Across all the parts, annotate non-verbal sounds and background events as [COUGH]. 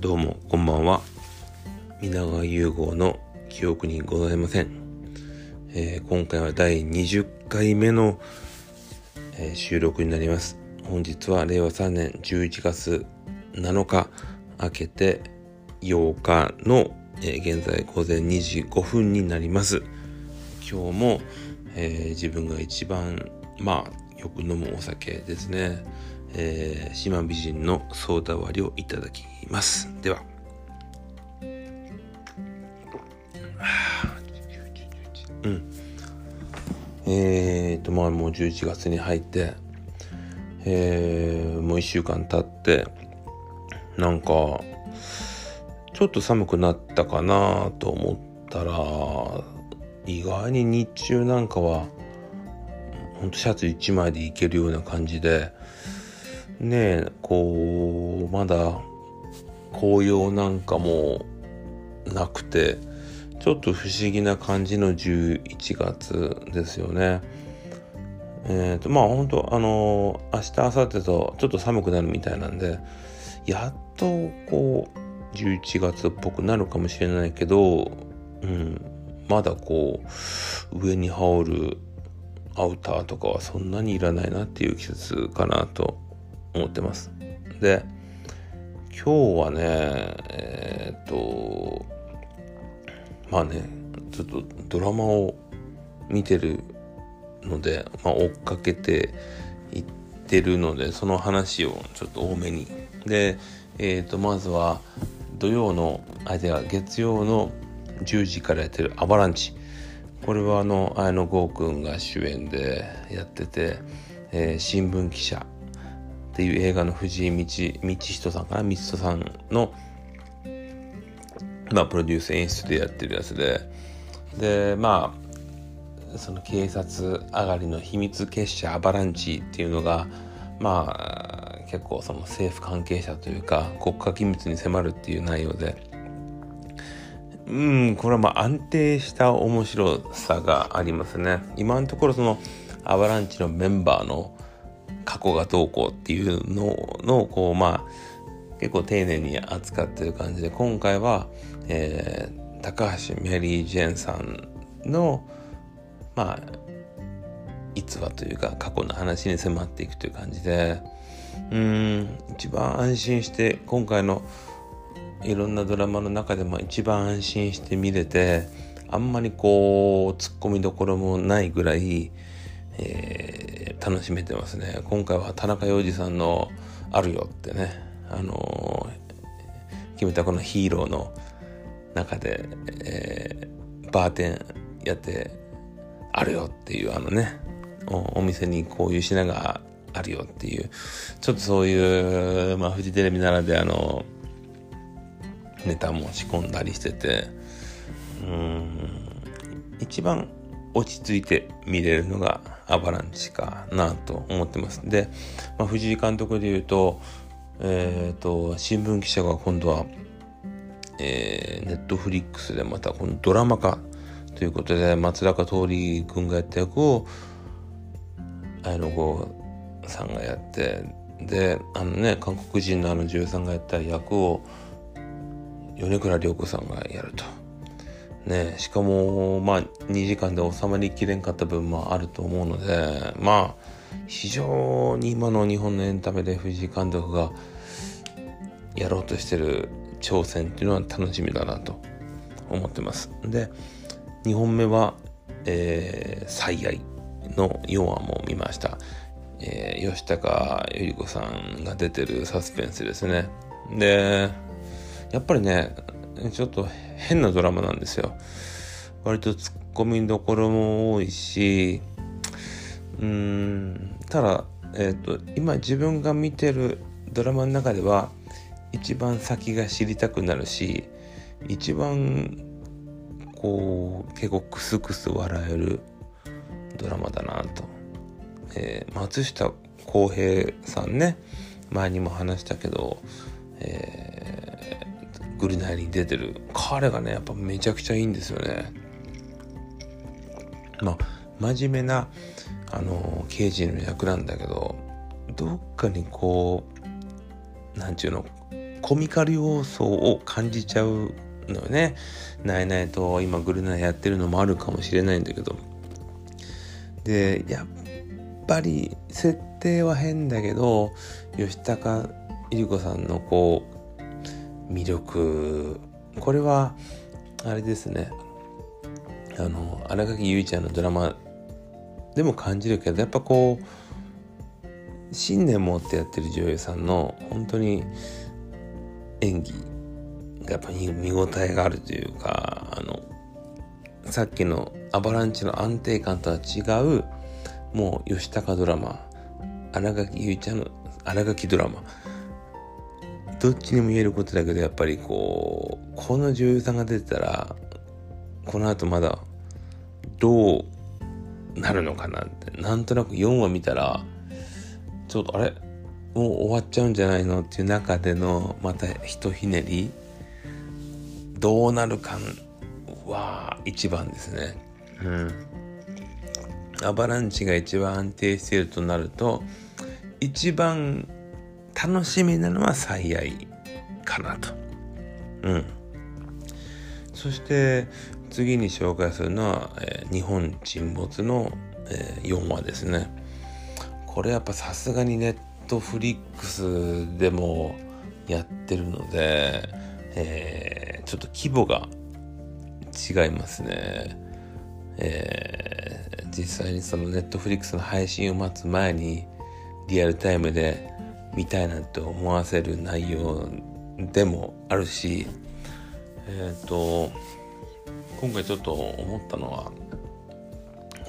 どうもこんばんは。皆川融合の記憶にございません、えー、今回は第20回目の、えー、収録になります。本日は令和3年11月7日明けて8日の、えー、現在午前2時5分になります。今日も、え、自分が一番まあよく飲むお酒ですね、えー、島美人のソーダ割りをいただきます。では。うん。えーとまあもう11月に入ってえー、もう1週間経ってなんかちょっと寒くなったかなと思ったら意外に日中なんかはほんとシャツ1枚でいけるような感じでねえこうまだ紅葉なんかもなくてちょっと不思議な感じの11月ですよね。えっ、ー、とまあ本当あの明日明後日とちょっと寒くなるみたいなんでやっとこう11月っぽくなるかもしれないけど、うん、まだこう上に羽織るアウターとかはそんなにいらないなっていう季節かなと思ってます。で今日はねえー、っとまあねちょっとドラマを見てるので、まあ、追っかけていってるのでその話をちょっと多めにでえー、とまずは土曜のあじゃ月曜の10時からやってる「アバランチ」これはあの綾野剛君が主演でやってて、えー、新聞記者っていう映画の藤井道道人さんかな？道人さんの、まあ、プロデュース演出でやってるやつで。でまあその警察上がりの秘密結社アバランチっていうのがまあ結構その政府関係者というか国家機密に迫るっていう内容で。うんこれはまあ安定した面白さがありますね。今のところそのアバランチのメンバーの過去がどうこうっていうののこうまあ結構丁寧に扱ってる感じで今回は、えー、高橋メリー・ジェンさんのまあ逸話というか過去の話に迫っていくという感じでうん一番安心して今回のいろんなドラマの中でも一番安心して見れてあんまりこうツッコミどころもないぐらい、えー、楽しめてますね。今回は田中洋次さんの「あるよ」ってね。あのー、決めたこのヒーローの中で、えー、バーテンやって「あるよ」っていうあのねお店にこういう品があるよっていうちょっとそういう、まあ、フジテレビならではのネタも仕込んだりしててうん一番落ち着いて見れるのがアバランチかなと思ってますで、まあ、藤井監督で言うと,、えーと、新聞記者が今度は、えー、ネットフリックスでまたこのドラマ化ということで松坂桃李君がやった役を綾野剛さんがやってであのね韓国人のあの女優さんがやった役を米倉涼子さんがやると。ね、しかもまあ2時間で収まりきれんかった分もあると思うのでまあ非常に今の日本のエンタメで藤井監督がやろうとしてる挑戦っていうのは楽しみだなと思ってます。で2本目は「えー、最愛」の4話も見ました。えー、吉高由里子さんが出てるサスペンスですね。で、やっぱりね、ちょっと変なドラマなんですよ。割とツッコミどころも多いし、うーん、ただ、えっ、ー、と、今自分が見てるドラマの中では、一番先が知りたくなるし、一番、こう、結構クスクス笑えるドラマだなと。えー、松下洸平さんね、前にも話したけど、えー、グリナイに出てる彼がねやっぱめちゃくちゃいいんですよねまあ真面目なあの刑事の役なんだけどどっかにこうなんちゅうのコミカル要素を感じちゃうのよね。ないないと今グルナイやってるのもあるかもしれないんだけど。で、やっぱり設定は変だけど、吉高由里子さんのこう、魅力、これは、あれですね。あの、荒垣結衣ちゃんのドラマでも感じるけど、やっぱこう、信念持ってやってる女優さんの本当に演技がやっぱり見応えがあるというかあのさっきのアバランチの安定感とは違うもう吉高ドラマ新垣結衣ちゃんの新垣ドラマどっちにも言えることだけどやっぱりこうこの女優さんが出てたらこの後まだどうなるのかなってなんとなく4話見たらちょっとあれ？もう終わっちゃうんじゃないのっていう中でのまたひとひねりどうなるかは一番ですね。うん。アバランチが一番安定しているとなると一番楽しみなのは最愛かなと。うん。そして次に紹介するのは、えー、日本沈没の、えー、4話ですね。これやっぱさすがにネットフリックスでもやってるので、えー、ちょっと規模が違いますね。えー、実際にそのネットフリックスの配信を待つ前にリアルタイムで見たいなって思わせる内容でもあるし、えっ、ー、と、今回ちょっと思ったのは、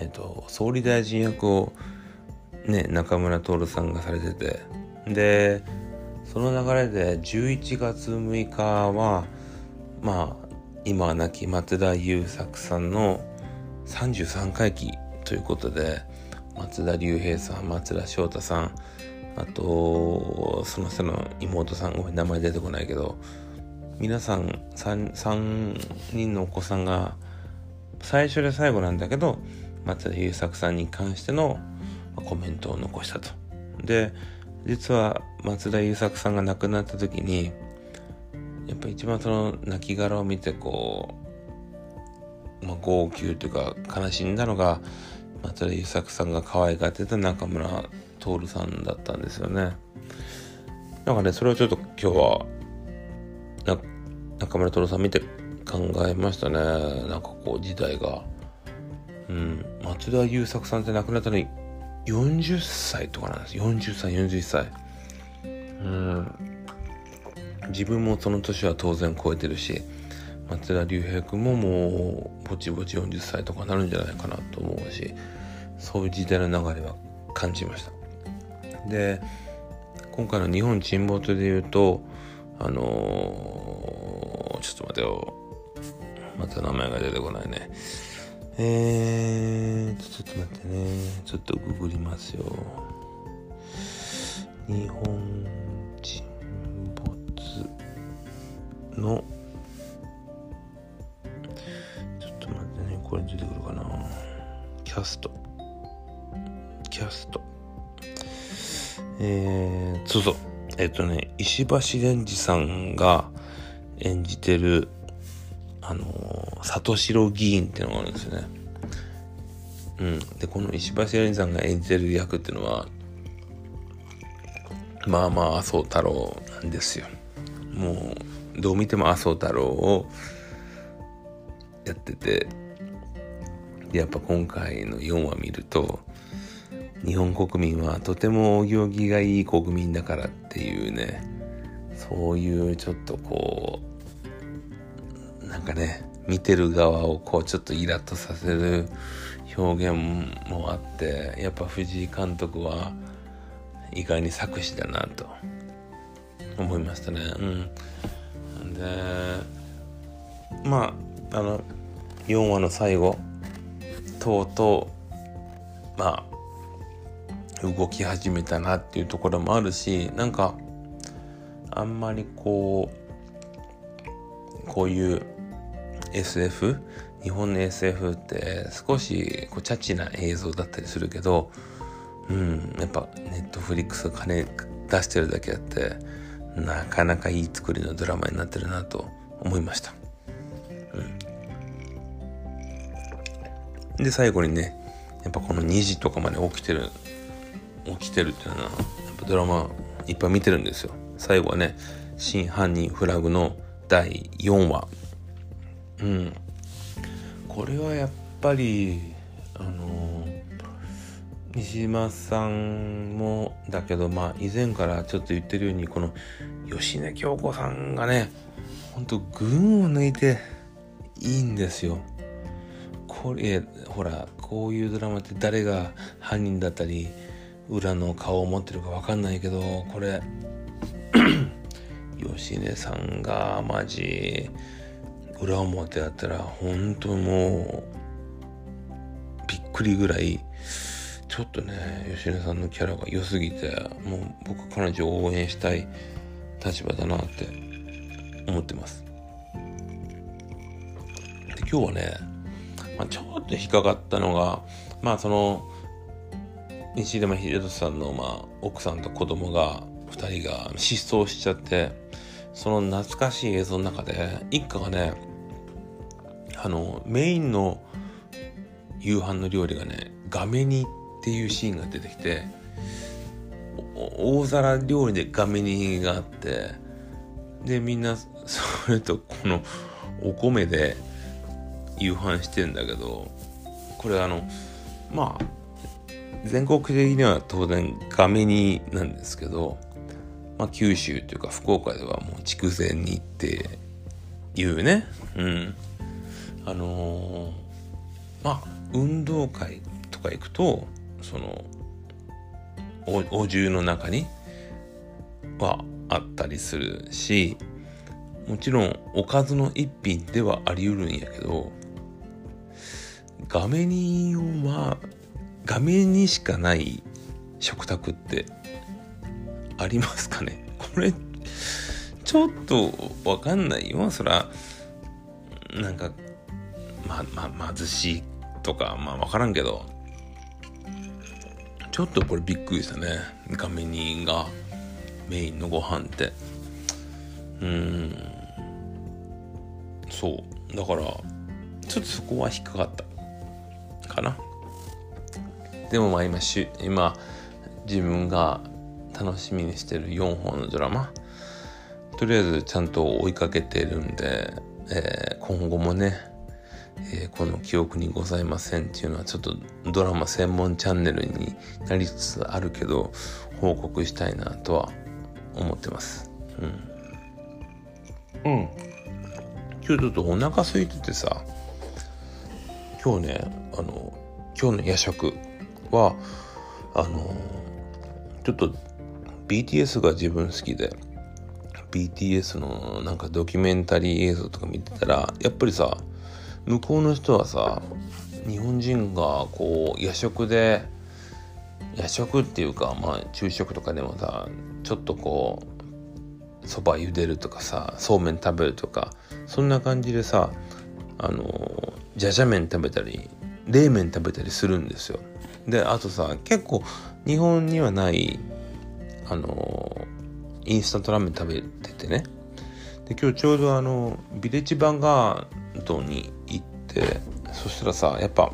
えっ、ー、と、総理大臣役をね、中村徹さんがされてて、で、その流れで11月6日は、まあ、今は亡き松田優作さんの33回忌ということで、松田龍平さん、松田翔太さん、あと、その人の妹さん、ごめん、名前出てこないけど、皆さん 3, 3人のお子さんが最初で最後なんだけど松田優作さんに関してのコメントを残したと。で、実は松田優作さんが亡くなった時に、やっぱ一番その亡骸を見てこう、まあ、号泣というか悲しんだのが松田優作さんが可愛がってた中村徹さんだったんですよね。なんかね、それをちょっと今日は、中村徹さん見て考えましたね。なんかこう時代が。うん。松田優作さんって亡くなったのに40歳とかなんです40歳41歳うん自分もその年は当然超えてるし松田龍平君ももうぼちぼち40歳とかなるんじゃないかなと思うしそういう時代の流れは感じましたで今回の日本沈没で言うとあのー、ちょっと待てよまた名前が出てこないねえーちょっと待ってね。ちょっとググりますよ。日本沈没の、ちょっと待ってね。これ出てくるかな。キャスト。キャスト。えー、そうそう。えっとね、石橋蓮司さんが演じてるあのー、里城議員っていうのがあるんですよね。うん。で、この石橋蓮司さんが演じてる役っていうのは、まあまあ麻生太郎なんですよ。もう、どう見ても麻生太郎をやってて、やっぱ今回の4話見ると、日本国民はとてもお行儀がいい国民だからっていうね、そういうちょっとこう、なんかね見てる側をこうちょっとイラッとさせる表現もあってやっぱ藤井監督は意外に作詞だなと思いましたね。うん、でまああの4話の最後とうとうまあ動き始めたなっていうところもあるしなんかあんまりこうこういう SF 日本の SF って少しこうチャチな映像だったりするけど、うん、やっぱネットフリックス金出してるだけあってなかなかいい作りのドラマになってるなと思いました。うん、で、最後にね、やっぱこの2時とかまで起きてる、起きてるっていうのは、やっぱドラマいっぱい見てるんですよ。最後はね、真犯人フラグの第4話。うん。これはやっぱり、あの西島さんもだけどまあ以前からちょっと言ってるようにこの芳根京子さんがねほんと群を抜いていいんですよ。これほらこういうドラマって誰が犯人だったり裏の顔を持ってるか分かんないけどこれ [CLEARS THROAT] 芳根さんがマジ裏表やったら本当もうびっくりぐらいちょっとね吉根さんのキャラが良すぎてもう僕彼女を応援したい立場だなって思ってます。で今日はね、まあ、ちょっと引っかかったのがまあその西山秀俊さんの、まあ、奥さんと子供が2人が失踪しちゃってその懐かしい映像の中で一家がねあのメインの夕飯の料理がねガメ煮っていうシーンが出てきて大皿料理でガメ煮があってでみんなそれとこのお米で夕飯してんだけどこれあのまあ全国的には当然ガメ煮なんですけど、まあ、九州というか福岡ではもう筑前煮っていうね。うん。あのー、まあ運動会とか行くとそのおお重の中にはあったりするしもちろんおかずの一品ではあり得るんやけど画面には画面にしかない食卓ってありますかね？[LAUGHS] これちょっとわかんないよ。そらなんかまま貧しいとかまあわからんけど。ちょっとこれびっくりしたね。画面にがメインのご飯って。うん。そう。だからちょっとそこは引っかかったかな。でもまあ今し今自分が楽しみにしてる4本のドラマとりあえずちゃんと追いかけてるんで、えー、今後もねえー、この記憶にございませんっていうのはちょっとドラマ専門チャンネルになりつつあるけど報告したいなとは思ってます。うん。うん。今日ちょっとお腹空いててさ今日ねあの今日の夜食はあのちょっと BTS が自分好きで BTS のなんかドキュメンタリー映像とか見てたらやっぱりさ向こうの人はさ日本人がこう夜食で夜食っていうかまあ昼食とかでもさちょっとこうそば茹でるとかさそうめん食べるとかそんな感じでさあのじゃじゃ麺食べたり冷麺食べたりするんですよ。であとさ結構日本にはないあのインスタントラーメン食べててね。で今日ちょうどあのビレッジヴァンガードに行ってそしたらさやっぱ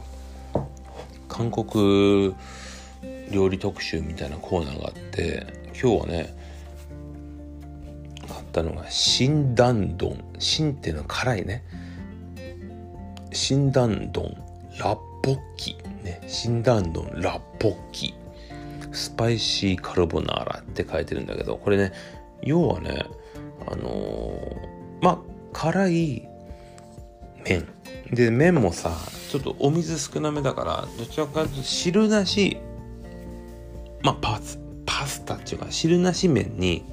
韓国料理特集みたいなコーナーがあって今日はね買ったのが新ン丼。新っていうのは辛いね。新ン丼。ラッポッキね。新ン丼ラッポッキスパイシーカルボナーラって書いてるんだけどこれね要はねあのー、まあ辛い麺。で麺もさちょっとお水少なめだからどちらかというと汁なしまあパスパスタっていうか汁なし麺に、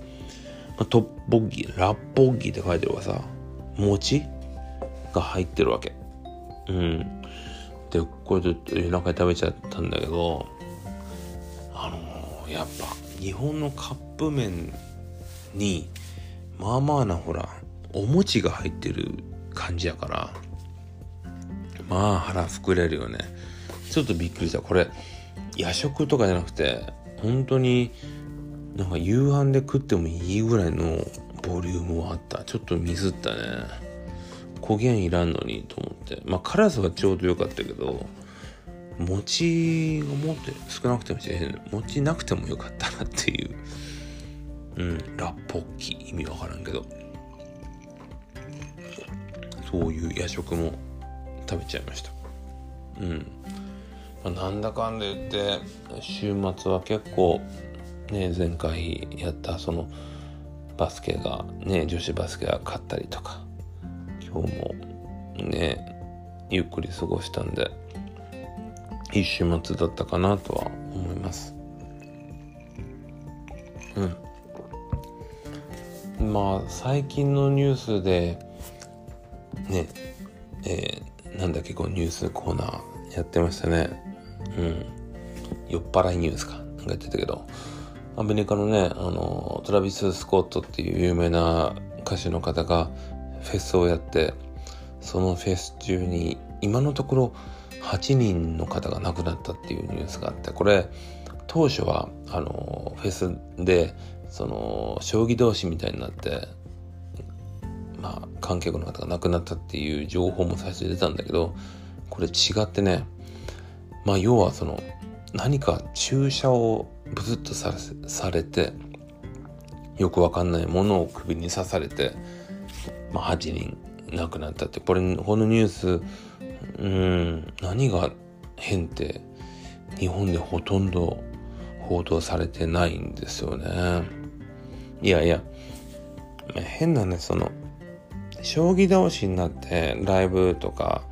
まあ、トッポッギラッポッギって書いてるわさ餅が入ってるわけ。うん。でこれで夜中に食べちゃったんだけどあのー、やっぱ日本のカップ麺にまあまあなほらお餅が入ってる感じやからまあ腹膨れるよね。ちょっとびっくりした。これ夜食とかじゃなくて本当になんか夕飯で食ってもいいぐらいのボリュームはあった。ちょっとミスったね。焦げんいらんのにと思って。まあ辛さはちょうどよかったけど餅がもっと少なくても餅なくてもよかったなっていう。うんラッポッキ意味わからんけど。そういう夜食も食べちゃいました。うん、まあ、なんだかんだ言って週末は結構ね前回やったそのバスケがね女子バスケが勝ったりとか。今日もねゆっくり過ごしたんでいい週末だったかなとは思います。うん。まあ最近のニュースでねえー、なんだっけこうニュースコーナーやってましたね。うん。酔っ払いニュースかなんか言ってたけど。アメリカのねあのトラビス・スコットっていう有名な歌手の方がフェスをやってそのフェス中に今のところ8人の方が亡くなったっていうニュースがあってこれ当初はあのフェスでその将棋同士みたいになってまあ観客の方が亡くなったっていう情報も最初出たんだけどこれ違ってねまあ要はその何か注射をブスッとさされてよくわかんないものを首に刺されて、まあ、8人亡くなったってこれこのニュースうん何が変って日本でほとんど報道されてないんですよね。いやいや、変なね、その、将棋倒しになってライブとか、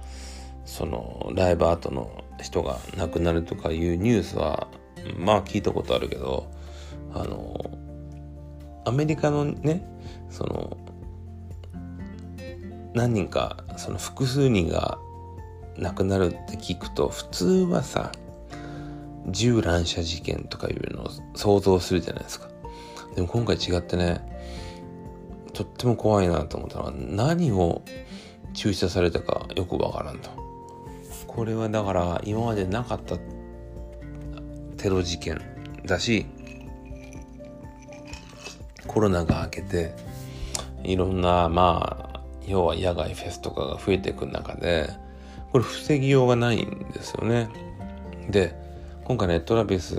その、ライブ後の人が亡くなるとかいうニュースは、まあ聞いたことあるけど、あの、アメリカのね、その、何人か、その複数人が亡くなるって聞くと、普通はさ、銃乱射事件とかいうのを想像するじゃないですか。でも今回違ってね、とっても怖いなと思ったのは何を注射されたかよくわからんと。これはだから今までなかったテロ事件だし、コロナが明けて、いろんな、まあ、要は野外フェスとかが増えていく中で、これ防ぎようがないんですよね。で、今回ね、トラビス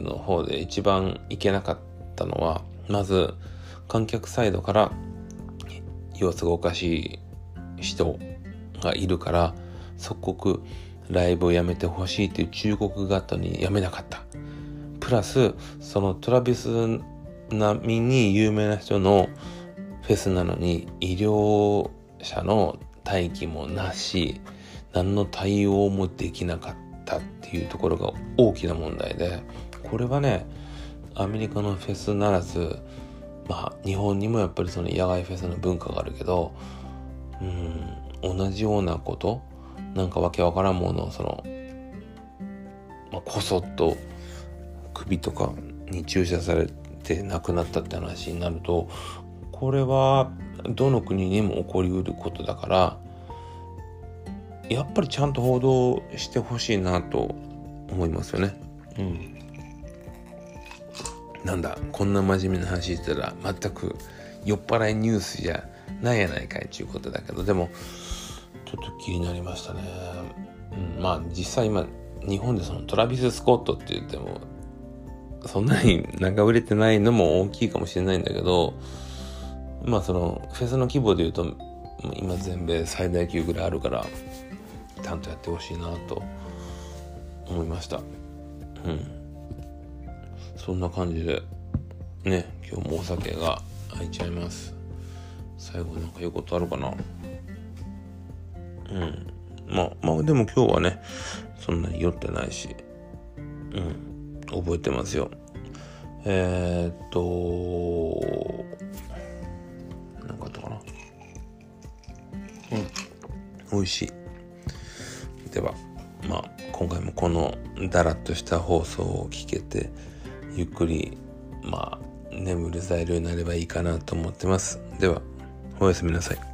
の方で一番いけなかったのは、まず、観客サイドから様子がおかしい人がいるから、即刻ライブをやめてほしいっていう中国型にやめなかった。プラス、そのトラビス並みに有名な人のフェスなのに医療者の待機もなし、何の対応もできなかった。っていうところが大きな問題でこれはねアメリカのフェスならずまあ日本にもやっぱりその野外フェスの文化があるけどうん同じようなことなんかわけわからんものをその、まあ、こそっと首とかに注射されて亡くなったって話になるとこれはどの国にも起こりうることだからやっぱりちゃんと報道してほしいなと思いますよね。うん。なんだ、こんな真面目な話したら全く酔っ払いニュースじゃないやないかいっていうことだけど、でも、ちょっと気になりましたね。うん、まあ実際今、日本でそのトラビス・スコットって言っても、そんなになんか売れてないのも大きいかもしれないんだけど、まあそのフェスの規模で言うと、今全米最大級ぐらいあるから、ちゃんとやってほしいなと思いました。うん。そんな感じでね今日もお酒が開いちゃいます。最後なんか言うことあるかな？うん。まあまあでも今日はねそんなに酔ってないしうん。覚えてますよ。えー、っと美味しい。ではまあ今回もこのだらっとした放送を聞けてゆっくりまあ眠る材料になればいいかなと思ってます。ではおやすみなさい。